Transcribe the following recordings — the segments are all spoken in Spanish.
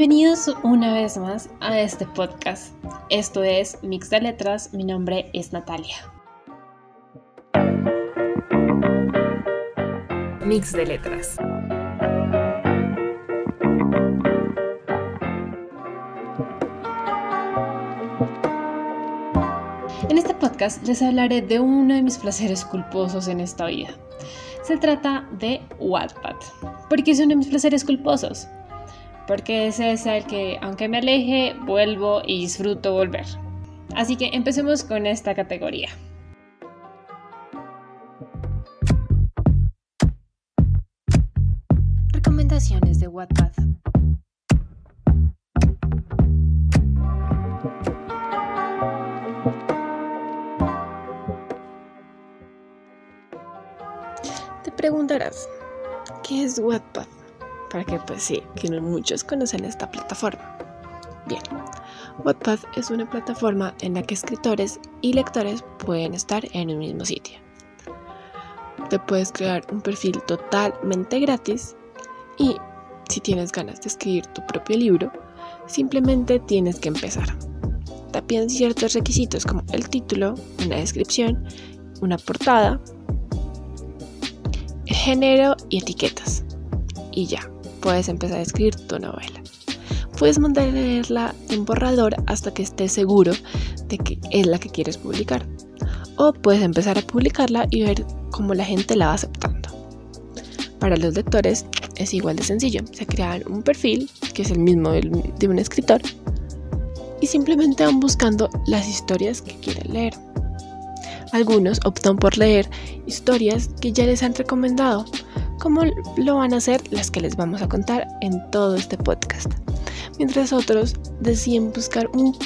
Bienvenidos una vez más a este podcast. Esto es Mix de Letras, mi nombre es Natalia. Mix de Letras. En este podcast les hablaré de uno de mis placeres culposos en esta vida. Se trata de Wattpad. ¿Por qué es uno de mis placeres culposos? Porque ese es el que, aunque me aleje, vuelvo y disfruto volver. Así que empecemos con esta categoría. Recomendaciones de Wattpad. Te preguntarás, ¿qué es Wattpad? Para que pues sí, que no muchos conocen esta plataforma. Bien, Wattpad es una plataforma en la que escritores y lectores pueden estar en un mismo sitio. Te puedes crear un perfil totalmente gratis y si tienes ganas de escribir tu propio libro, simplemente tienes que empezar. Te ciertos requisitos como el título, una descripción, una portada, género y etiquetas. Y ya, puedes empezar a escribir tu novela. Puedes mantenerla en borrador hasta que estés seguro de que es la que quieres publicar. O puedes empezar a publicarla y ver cómo la gente la va aceptando. Para los lectores es igual de sencillo. Se crean un perfil, que es el mismo de un escritor, y simplemente van buscando las historias que quieren leer. Algunos optan por leer historias que ya les han recomendado, como lo van a hacer las que les vamos a contar en todo este podcast. Mientras otros deciden buscar un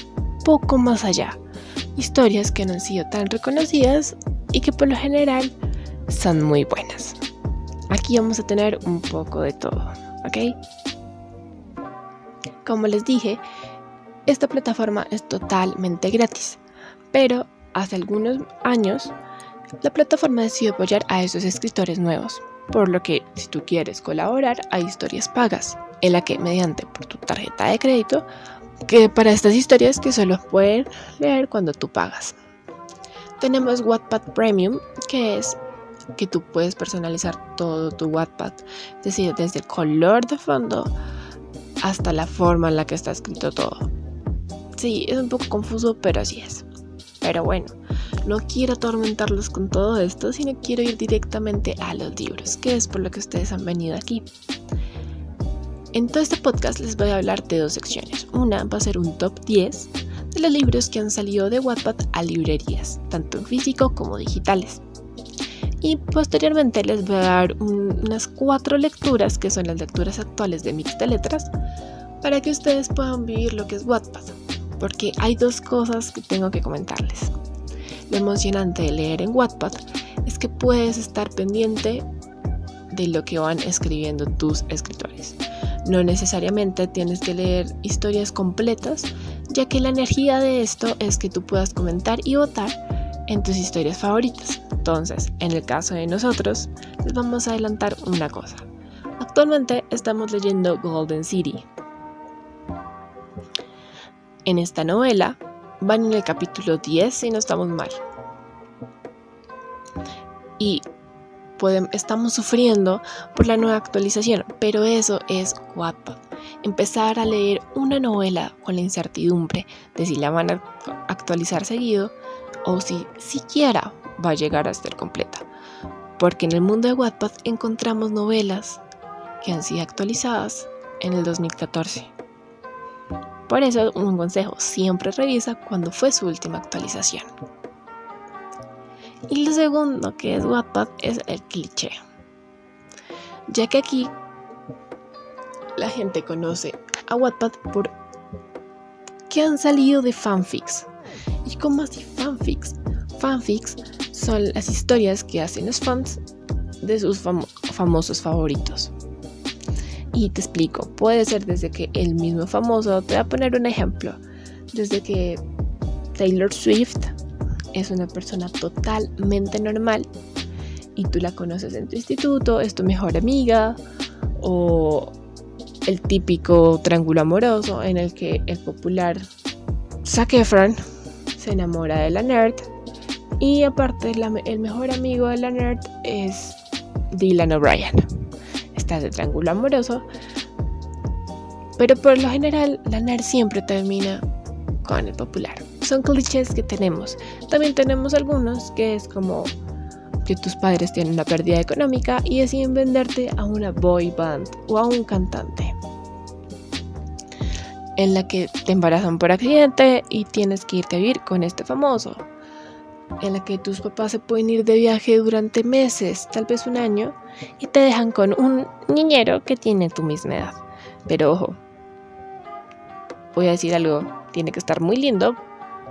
poco más allá, historias que no han sido tan reconocidas y que por lo general son muy buenas. Aquí vamos a tener un poco de todo, ¿ok? Como les dije, esta plataforma es totalmente gratis, pero hace algunos años, la plataforma decidió apoyar a esos escritores nuevos, por lo que si tú quieres colaborar hay historias pagas, en la que mediante por tu tarjeta de crédito, que para estas historias que solo pueden leer cuando tú pagas. Tenemos Wattpad Premium, que es que tú puedes personalizar todo tu Wattpad, es decir, desde el color de fondo hasta la forma en la que está escrito todo. Sí, es un poco confuso, pero así es. Pero bueno, no quiero atormentarlos con todo esto, sino quiero ir directamente a los libros, que es por lo que ustedes han venido aquí. En todo este podcast les voy a hablar de dos secciones. Una va a ser un top 10 de los libros que han salido de Wattpad a librerías, tanto en físico como digitales. Y posteriormente les voy a dar unas cuatro lecturas, que son las lecturas actuales de Mix de Letras, para que ustedes puedan vivir lo que es Wattpad porque hay dos cosas que tengo que comentarles. Lo emocionante de leer en Wattpad es que puedes estar pendiente de lo que van escribiendo tus escritores. No necesariamente tienes que leer historias completas, ya que la energía de esto es que tú puedas comentar y votar en tus historias favoritas. Entonces, en el caso de nosotros, les vamos a adelantar una cosa. Actualmente estamos leyendo Golden City, en esta novela van en el capítulo 10 si no estamos mal. Y estamos sufriendo por la nueva actualización, pero eso es guapa. Empezar a leer una novela con la incertidumbre de si la van a actualizar seguido o si siquiera va a llegar a ser completa. Porque en el mundo de Wattpad encontramos novelas que han sido actualizadas en el 2014. Por eso, un consejo, siempre revisa cuándo fue su última actualización. Y lo segundo que es Wattpad es el cliché. Ya que aquí la gente conoce a Wattpad por que han salido de fanfics. ¿Y cómo así fanfics? Fanfics son las historias que hacen los fans de sus famosos favoritos. Y te explico, puede ser desde que el mismo famoso, te voy a poner un ejemplo, desde que Taylor Swift es una persona totalmente normal y tú la conoces en tu instituto, es tu mejor amiga o el típico triángulo amoroso en el que el popular Zac Efron se enamora de la nerd y aparte el mejor amigo de la nerd es Dylan O'Brien. De triángulo amoroso, pero por lo general la nerd siempre termina con el popular. Son clichés que tenemos. También tenemos algunos que es como que tus padres tienen una pérdida económica y deciden venderte a una boy band o a un cantante. En la que te embarazan por accidente y tienes que irte a vivir con este famoso. En la que tus papás se pueden ir de viaje durante meses, tal vez un año, y te dejan con un niñero que tiene tu misma edad. Pero ojo, voy a decir algo, tiene que estar muy lindo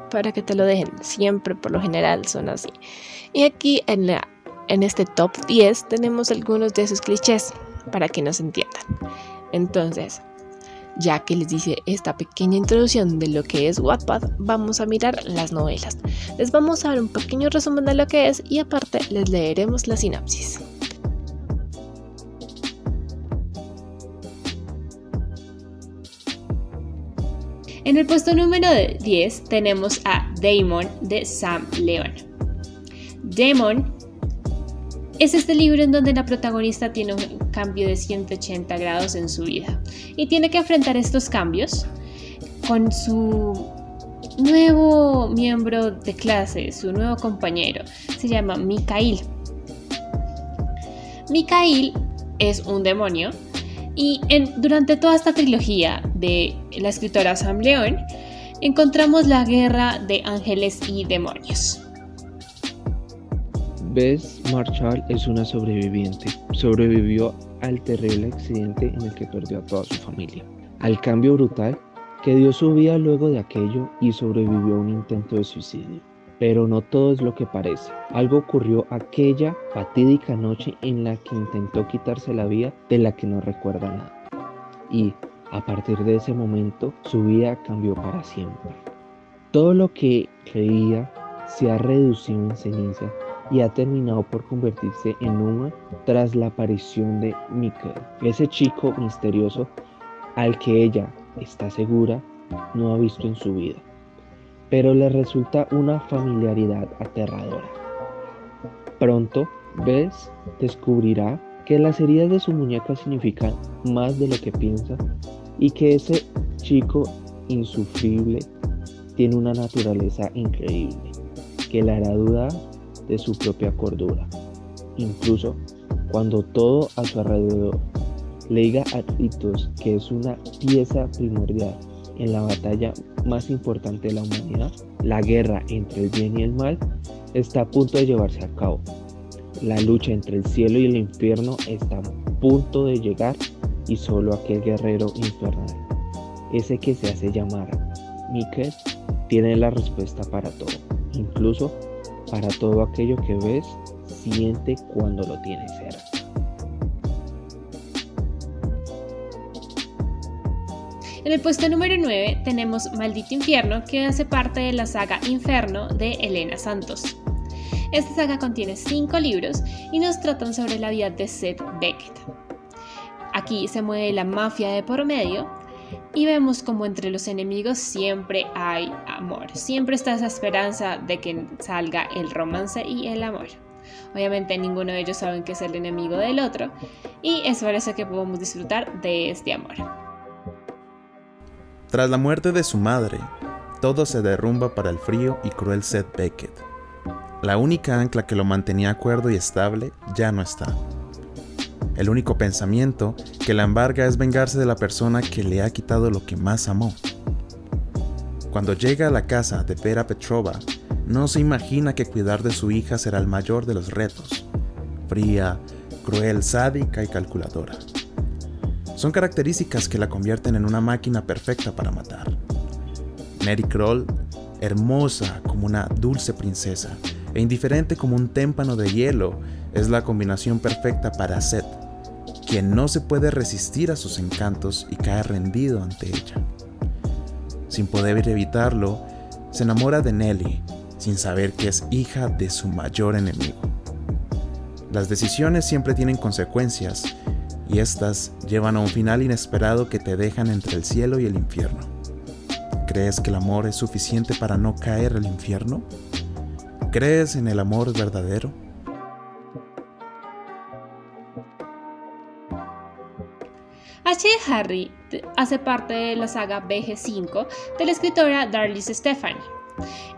para que te lo dejen. Siempre, por lo general, son así. Y aquí en, la, en este top 10 tenemos algunos de esos clichés para que nos entiendan. Entonces, ya que les dice esta pequeña introducción de lo que es Wattpad, vamos a mirar las novelas. Les vamos a dar un pequeño resumen de lo que es y aparte les leeremos la sinapsis. En el puesto número 10 tenemos a Damon de Sam Leon. Damon es este libro en donde la protagonista tiene un cambio de 180 grados en su vida y tiene que enfrentar estos cambios con su nuevo miembro de clase, su nuevo compañero. Se llama Mikael. Mikael es un demonio y durante toda esta trilogía de la escritora Sam León, encontramos la guerra de ángeles y demonios. Bess Marshall es una sobreviviente. Sobrevivió al terrible accidente en el que perdió a toda su familia, al cambio brutal que dio su vida luego de aquello y sobrevivió a un intento de suicidio. Pero no todo es lo que parece. Algo ocurrió aquella fatídica noche en la que intentó quitarse la vida de la que no recuerda nada. Y a partir de ese momento su vida cambió para siempre. Todo lo que creía se ha reducido en ceniza y ha terminado por convertirse en humo tras la aparición de Mikkel, ese chico misterioso al que ella está segura no ha visto en su vida pero le resulta una familiaridad aterradora. Pronto, Bess descubrirá que las heridas de su muñeca significan más de lo que piensa y que ese chico insufrible tiene una naturaleza increíble que le hará dudar de su propia cordura, incluso cuando todo a su alrededor le diga a gritos que es una pieza primordial en la batalla más importante de la humanidad, la guerra entre el bien y el mal, está a punto de llevarse a cabo. La lucha entre el cielo y el infierno está a punto de llegar y solo aquel guerrero infernal, ese que se hace llamar Mikel, tiene la respuesta para todo, incluso para todo aquello que ves, siente cuando lo tienes cerca. En el puesto número 9 tenemos Maldito Infierno, que hace parte de la saga Inferno de Elena Santos. Esta saga contiene 5 libros y nos tratan sobre la vida de Seth Beckett. Aquí se mueve la mafia de por medio y vemos como entre los enemigos siempre hay amor. Siempre está esa esperanza de que salga el romance y el amor. Obviamente ninguno de ellos saben que es el enemigo del otro y es por eso que podemos disfrutar de este amor. Tras la muerte de su madre, todo se derrumba para el frío y cruel Seth Beckett. La única ancla que lo mantenía cuerdo y estable ya no está. El único pensamiento que la embarga es vengarse de la persona que le ha quitado lo que más amó. Cuando llega a la casa de Vera Petrova, no se imagina que cuidar de su hija será el mayor de los retos. Fría, cruel, sádica y calculadora. Son características que la convierten en una máquina perfecta para matar. Mary Kroll, hermosa como una dulce princesa e indiferente como un témpano de hielo, es la combinación perfecta para Seth, quien no se puede resistir a sus encantos y cae rendido ante ella. Sin poder evitarlo, se enamora de Nellie, sin saber que es hija de su mayor enemigo. Las decisiones siempre tienen consecuencias y estas llevan a un final inesperado que te dejan entre el cielo y el infierno. ¿Crees que el amor es suficiente para no caer al infierno? ¿Crees en el amor verdadero? Harry hace parte de la saga BG5 de la escritora Darlis Stephanie.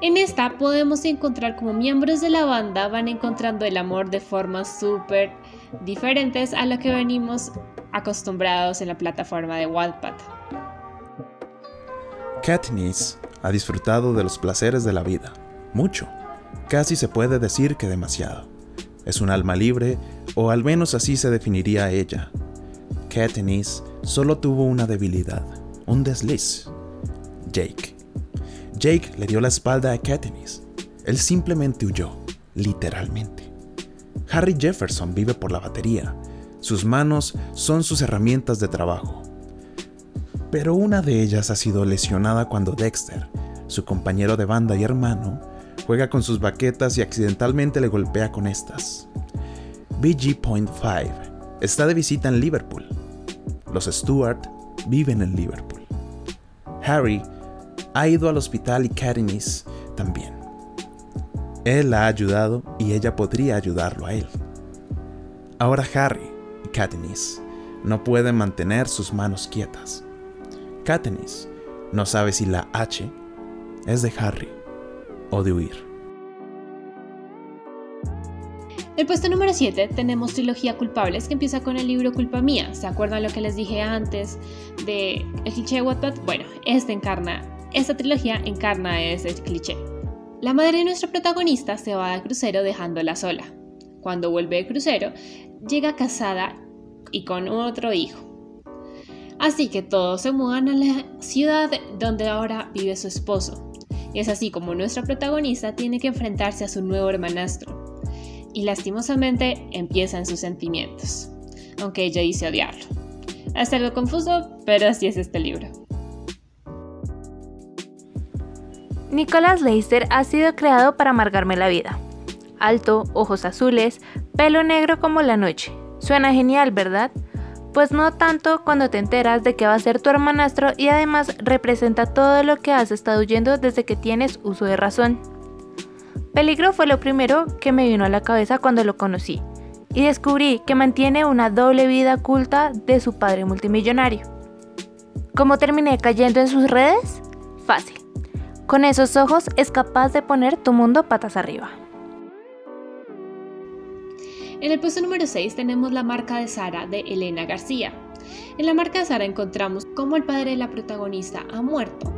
En esta podemos encontrar como miembros de la banda van encontrando el amor de formas súper diferentes a lo que venimos acostumbrados en la plataforma de Wattpad. Katniss ha disfrutado de los placeres de la vida, mucho, casi se puede decir que demasiado. Es un alma libre, o al menos así se definiría ella. Katniss solo tuvo una debilidad, un desliz. Jake. Jake le dio la espalda a Katniss. Él simplemente huyó, literalmente. Harry Jefferson vive por la batería. Sus manos son sus herramientas de trabajo. Pero una de ellas ha sido lesionada cuando Dexter, su compañero de banda y hermano, juega con sus baquetas y accidentalmente le golpea con estas. BG.5 está de visita en Liverpool. Los Stewart viven en Liverpool. Harry ha ido al hospital y Katniss también. Él la ha ayudado y ella podría ayudarlo a él. Ahora Harry y Katniss no pueden mantener sus manos quietas. Katniss no sabe si la H es de Harry o de huir. El puesto número 7 tenemos Trilogía Culpables que empieza con el libro Culpa Mía. ¿Se acuerdan lo que les dije antes de el cliché de Wattpad? Bueno, este encarna, esta trilogía encarna ese cliché. La madre de nuestro protagonista se va de crucero dejándola sola. Cuando vuelve de crucero, llega casada y con otro hijo. Así que todos se mudan a la ciudad donde ahora vive su esposo. Y es así como nuestra protagonista tiene que enfrentarse a su nuevo hermanastro. Y lastimosamente empiezan sus sentimientos, aunque ella dice odiarlo. Es algo confuso, pero así es este libro. Nicholas Leister ha sido creado para amargarme la vida. Alto, ojos azules, pelo negro como la noche. Suena genial, ¿verdad? Pues no tanto cuando te enteras de que va a ser tu hermanastro y además representa todo lo que has estado huyendo desde que tienes uso de razón. Peligro fue lo primero que me vino a la cabeza cuando lo conocí y descubrí que mantiene una doble vida oculta de su padre multimillonario. ¿Cómo terminé cayendo en sus redes? Fácil. Con esos ojos es capaz de poner tu mundo patas arriba. En el puesto número 6 tenemos la marca de Sara de Elena García. En la marca de Sara encontramos cómo el padre de la protagonista ha muerto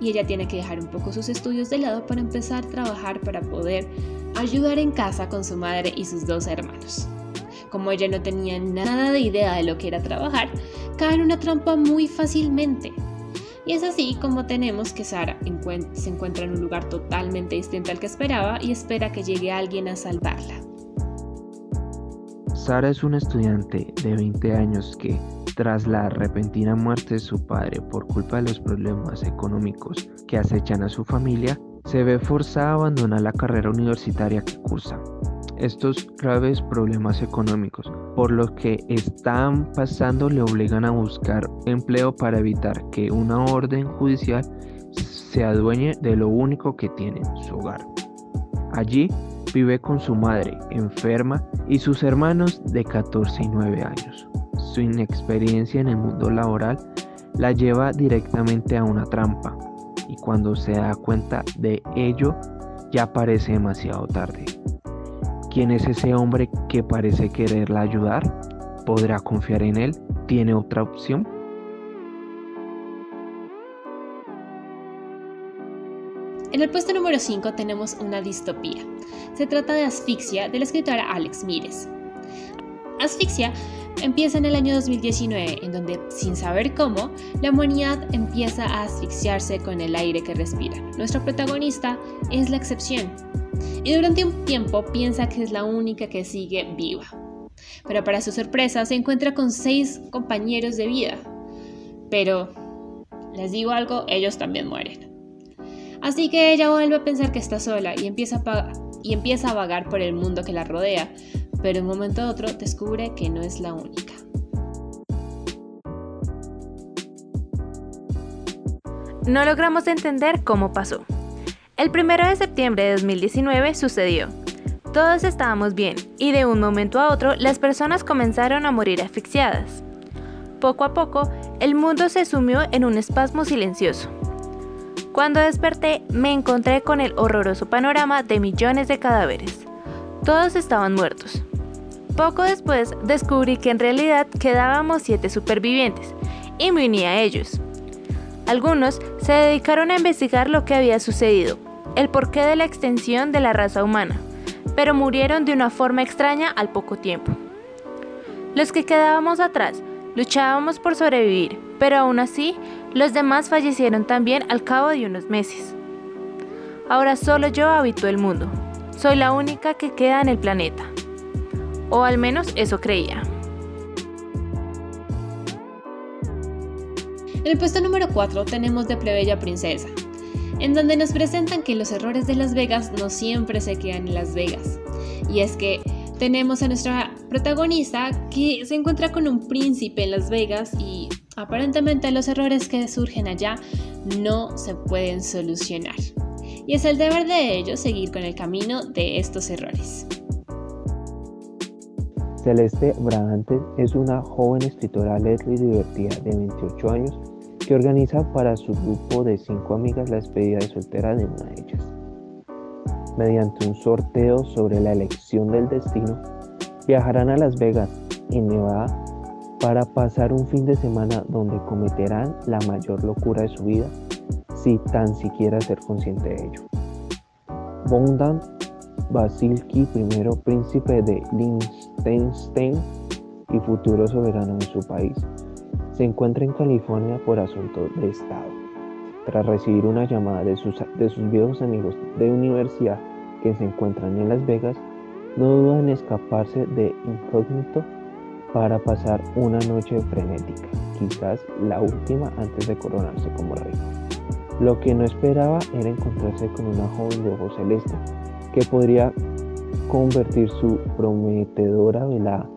y ella tiene que dejar un poco sus estudios de lado para empezar a trabajar para poder ayudar en casa con su madre y sus dos hermanos. Como ella no tenía nada de idea de lo que era trabajar, cae en una trampa muy fácilmente y es así como tenemos que Sara se encuentra en un lugar totalmente distinto al que esperaba y espera que llegue alguien a salvarla. Sara es una estudiante de 20 años que, tras la repentina muerte de su padre por culpa de los problemas económicos que acechan a su familia, se ve forzada a abandonar la carrera universitaria que cursa estos graves problemas económicos, por lo que están pasando le obligan a buscar empleo para evitar que una orden judicial se adueñe de lo único que tiene, su hogar. Allí vive con su madre enferma y sus hermanos de 14 y 9 años. Su inexperiencia en el mundo laboral la lleva directamente a una trampa y cuando se da cuenta de ello ya parece demasiado tarde. ¿Quién es ese hombre que parece quererla ayudar? ¿Podrá confiar en él? ¿Tiene otra opción? En el puesto número 5 tenemos una distopía. Se trata de Asfixia de la escritora Alex Mires. Asfixia empieza en el año 2019, en donde, sin saber cómo, la humanidad empieza a asfixiarse con el aire que respira. Nuestro protagonista es la excepción, y durante un tiempo piensa que es la única que sigue viva. Pero para su sorpresa se encuentra con seis compañeros de vida. Pero, les digo algo, ellos también mueren. Así que ella vuelve a pensar que está sola y empieza a, y empieza a vagar por el mundo que la rodea, pero en un momento a otro descubre que no es la única. No logramos entender cómo pasó. El 1 de septiembre de 2019 sucedió. Todos estábamos bien y de un momento a otro las personas comenzaron a morir asfixiadas. Poco a poco, el mundo se sumió en un espasmo silencioso. Cuando desperté, me encontré con el horroroso panorama de millones de cadáveres. Todos estaban muertos. Poco después descubrí que en realidad quedábamos siete supervivientes y me uní a ellos. Algunos se dedicaron a investigar lo que había sucedido, el porqué de la extensión de la raza humana, pero murieron de una forma extraña al poco tiempo. Los que quedábamos atrás luchábamos por sobrevivir, pero aún así los demás fallecieron también al cabo de unos meses. Ahora solo yo habito el mundo. Soy la única que queda en el planeta. O al menos eso creía. En el puesto número 4 tenemos de Plebeya Princesa, en donde nos presentan que los errores de Las Vegas no siempre se quedan en Las Vegas. Y es que tenemos a nuestra protagonista que se encuentra con un príncipe en Las Vegas y aparentemente los errores que surgen allá no se pueden solucionar. Y es el deber de ellos seguir con el camino de estos errores. Celeste Brabante es una joven escritora alegre y divertida de 28 años que organiza para su grupo de cinco amigas la despedida de soltera de una de ellas. Mediante un sorteo sobre la elección del destino, viajarán a Las Vegas, en Nevada, para pasar un fin de semana donde cometerán la mayor locura de su vida, si tan siquiera ser consciente de ello. Bondan Basilki, primero príncipe de Liechtenstein y futuro soberano de su país, se encuentra en California por asuntos de Estado. Tras recibir una llamada de sus, de sus viejos amigos de universidad que se encuentran en Las Vegas, no duda en escaparse de incógnito para pasar una noche frenética, quizás la última antes de coronarse como rey. Lo que no esperaba era encontrarse con una joven de ojos celeste que podría convertir su prometedora velada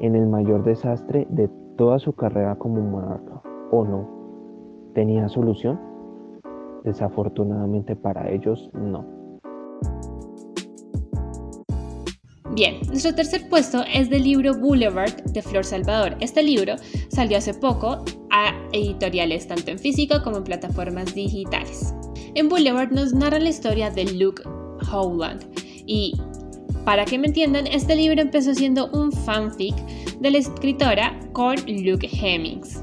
en el mayor desastre de toda su carrera como monarca, ¿o no? ¿Tenía solución? Desafortunadamente para ellos, no. Bien, nuestro tercer puesto es del libro Boulevard de Flor Salvador. Este libro salió hace poco a editoriales tanto en físico como en plataformas digitales. En Boulevard nos narra la historia de Luke Howland y para que me entiendan, este libro empezó siendo un fanfic de la escritora con Luke Hemmings.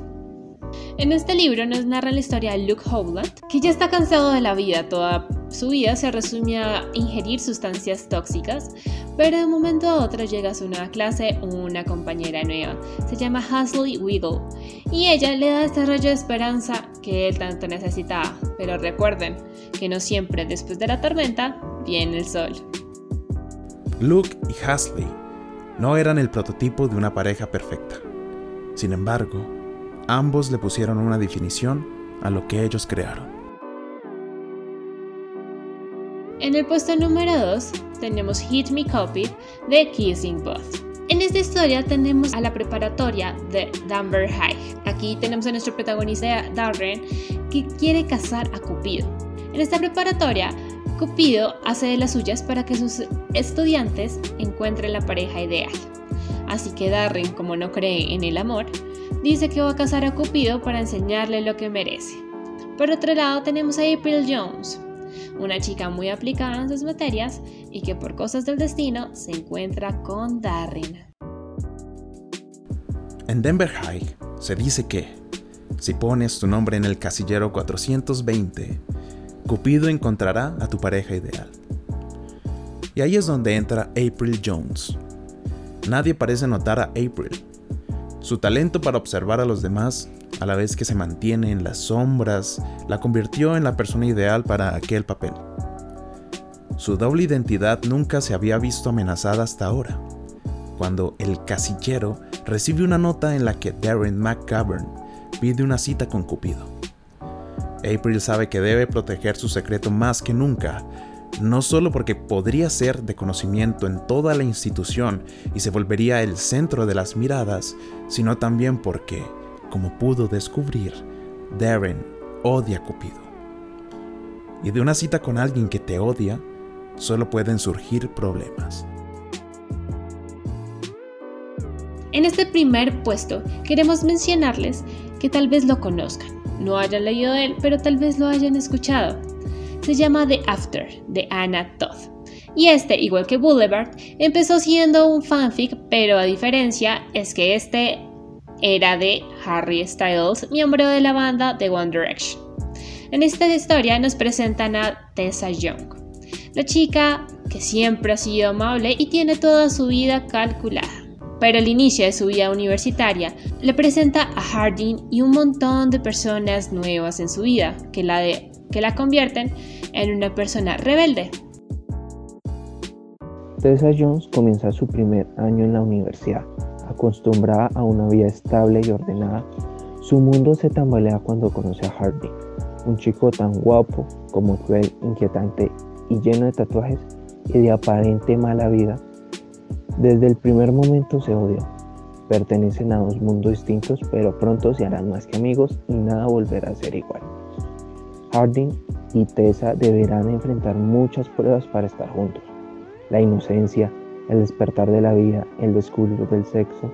En este libro nos narra la historia de Luke Howland, que ya está cansado de la vida, toda su vida se resume a ingerir sustancias tóxicas, pero de un momento a otro llega a su nueva clase una compañera nueva, se llama Hasley Wiggle, y ella le da este rayo de esperanza que él tanto necesitaba, pero recuerden que no siempre después de la tormenta viene el sol. Luke y Hasley no eran el prototipo de una pareja perfecta. Sin embargo, ambos le pusieron una definición a lo que ellos crearon. En el puesto número 2 tenemos Hit Me Cupid de Kissing Booth. En esta historia tenemos a la preparatoria de Dunbar High. Aquí tenemos a nuestro protagonista Darren que quiere casar a Cupido. En esta preparatoria, Cupido hace de las suyas para que sus estudiantes encuentren la pareja ideal. Así que Darren, como no cree en el amor, dice que va a casar a Cupido para enseñarle lo que merece. Por otro lado tenemos a April Jones, una chica muy aplicada en sus materias y que por cosas del destino se encuentra con Darren. En Denver High se dice que, si pones tu nombre en el casillero 420, Cupido encontrará a tu pareja ideal. Y ahí es donde entra April Jones. Nadie parece notar a April. Su talento para observar a los demás, a la vez que se mantiene en las sombras, la convirtió en la persona ideal para aquel papel. Su doble identidad nunca se había visto amenazada hasta ahora, cuando el casillero recibe una nota en la que Darren McGovern pide una cita con Cupido. April sabe que debe proteger su secreto más que nunca, no solo porque podría ser de conocimiento en toda la institución y se volvería el centro de las miradas, sino también porque, como pudo descubrir, Darren odia a Cupido. Y de una cita con alguien que te odia, solo pueden surgir problemas. En este primer puesto queremos mencionarles que tal vez lo conozcan, no hayan leído de él, pero tal vez lo hayan escuchado. Se llama The After, de Anna Todd. Y este, igual que Boulevard, empezó siendo un fanfic, pero a diferencia es que este era de Harry Styles, miembro de la banda The One Direction. En esta historia nos presentan a Tessa Young, la chica que siempre ha sido amable y tiene toda su vida calculada pero el inicio de su vida universitaria le presenta a Harding y un montón de personas nuevas en su vida que la, que la convierten en una persona rebelde. Tessa Jones comienza su primer año en la universidad. Acostumbrada a una vida estable y ordenada, su mundo se tambalea cuando conoce a Harding, un chico tan guapo como cruel, inquietante y lleno de tatuajes y de aparente mala vida desde el primer momento se odian. Pertenecen a dos mundos distintos, pero pronto se harán más que amigos y nada volverá a ser igual. Harding y Tessa deberán enfrentar muchas pruebas para estar juntos. La inocencia, el despertar de la vida, el descubrir del sexo,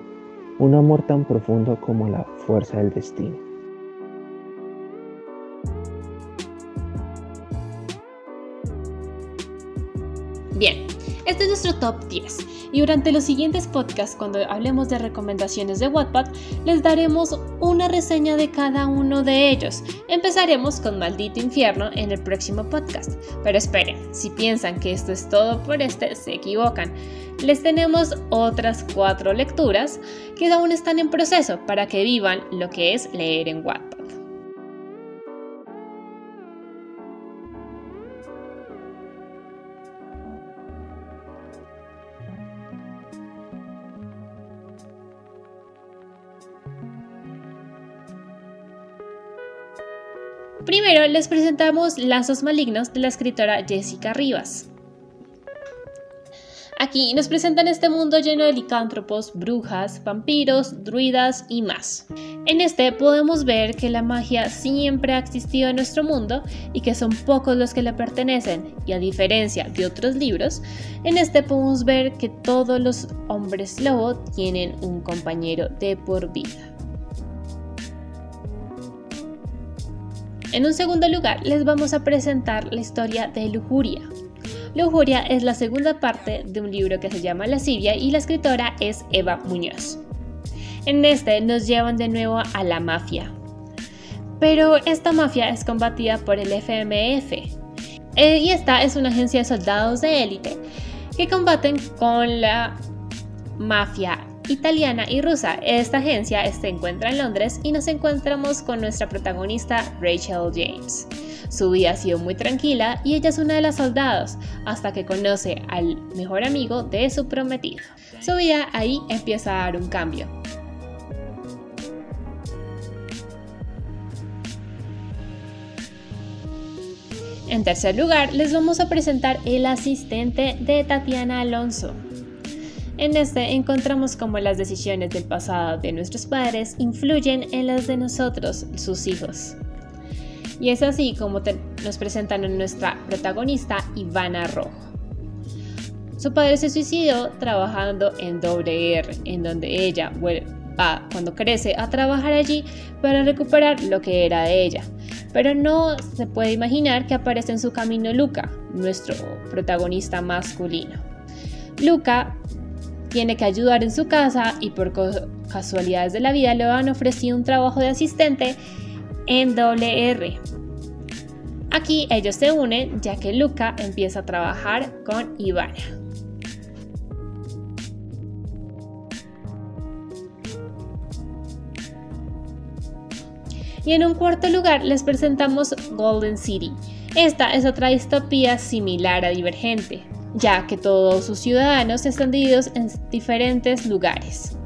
un amor tan profundo como la fuerza del destino. Bien, este es nuestro top 10 y durante los siguientes podcasts cuando hablemos de recomendaciones de Wattpad les daremos una reseña de cada uno de ellos. Empezaremos con Maldito Infierno en el próximo podcast, pero esperen, si piensan que esto es todo por este, se equivocan. Les tenemos otras cuatro lecturas que aún están en proceso para que vivan lo que es leer en Wattpad. Primero les presentamos Lazos Malignos de la escritora Jessica Rivas. Aquí nos presentan este mundo lleno de licántropos, brujas, vampiros, druidas y más. En este podemos ver que la magia siempre ha existido en nuestro mundo y que son pocos los que le pertenecen, y a diferencia de otros libros, en este podemos ver que todos los hombres lobo tienen un compañero de por vida. En un segundo lugar, les vamos a presentar la historia de Lujuria. Lujuria es la segunda parte de un libro que se llama La Siria y la escritora es Eva Muñoz. En este nos llevan de nuevo a la mafia. Pero esta mafia es combatida por el FMF. Eh, y esta es una agencia de soldados de élite que combaten con la mafia italiana y rusa. Esta agencia se encuentra en Londres y nos encontramos con nuestra protagonista Rachel James. Su vida ha sido muy tranquila y ella es una de las soldados hasta que conoce al mejor amigo de su prometido. Su vida ahí empieza a dar un cambio. En tercer lugar, les vamos a presentar el asistente de Tatiana Alonso. En este encontramos cómo las decisiones del pasado de nuestros padres influyen en las de nosotros, sus hijos. Y es así como nos presentan a nuestra protagonista Ivana Rojo. Su padre se suicidó trabajando en WR, en donde ella va cuando crece a trabajar allí para recuperar lo que era de ella. Pero no se puede imaginar que aparece en su camino Luca, nuestro protagonista masculino. Luca tiene que ayudar en su casa y por casualidades de la vida le han ofrecido un trabajo de asistente en WR. Aquí ellos se unen ya que Luca empieza a trabajar con Ivana. Y en un cuarto lugar les presentamos Golden City. Esta es otra distopía similar a Divergente, ya que todos sus ciudadanos están divididos en diferentes lugares.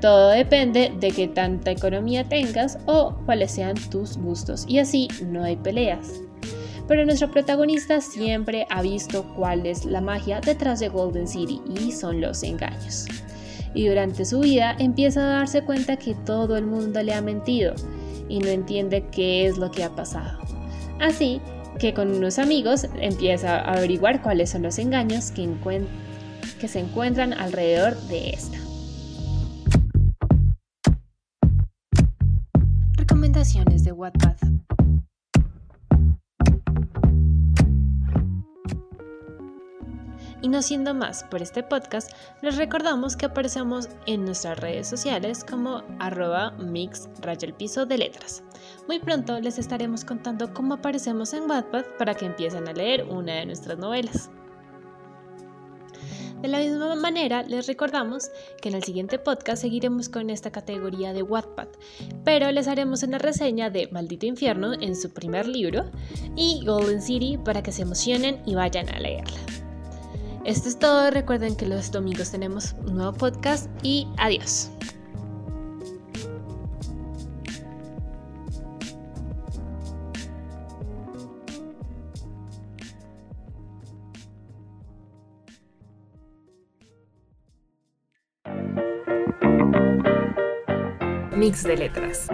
Todo depende de qué tanta economía tengas o cuáles sean tus gustos y así no hay peleas. Pero nuestro protagonista siempre ha visto cuál es la magia detrás de Golden City y son los engaños. Y durante su vida empieza a darse cuenta que todo el mundo le ha mentido y no entiende qué es lo que ha pasado. Así que con unos amigos empieza a averiguar cuáles son los engaños que, se encuentran alrededor de esta. Recomendaciones de Wattpad. Y no siendo más por este podcast, les recordamos que aparecemos en nuestras redes sociales como arroba mix el piso de letras. Muy pronto les estaremos contando cómo aparecemos en Wattpad para que empiecen a leer una de nuestras novelas. De la misma manera, les recordamos que en el siguiente podcast seguiremos con esta categoría de Wattpad, pero les haremos una reseña de Maldito Infierno en su primer libro y Golden City para que se emocionen y vayan a leerla. Esto es todo, recuerden que los domingos tenemos un nuevo podcast y adiós. mix de letras.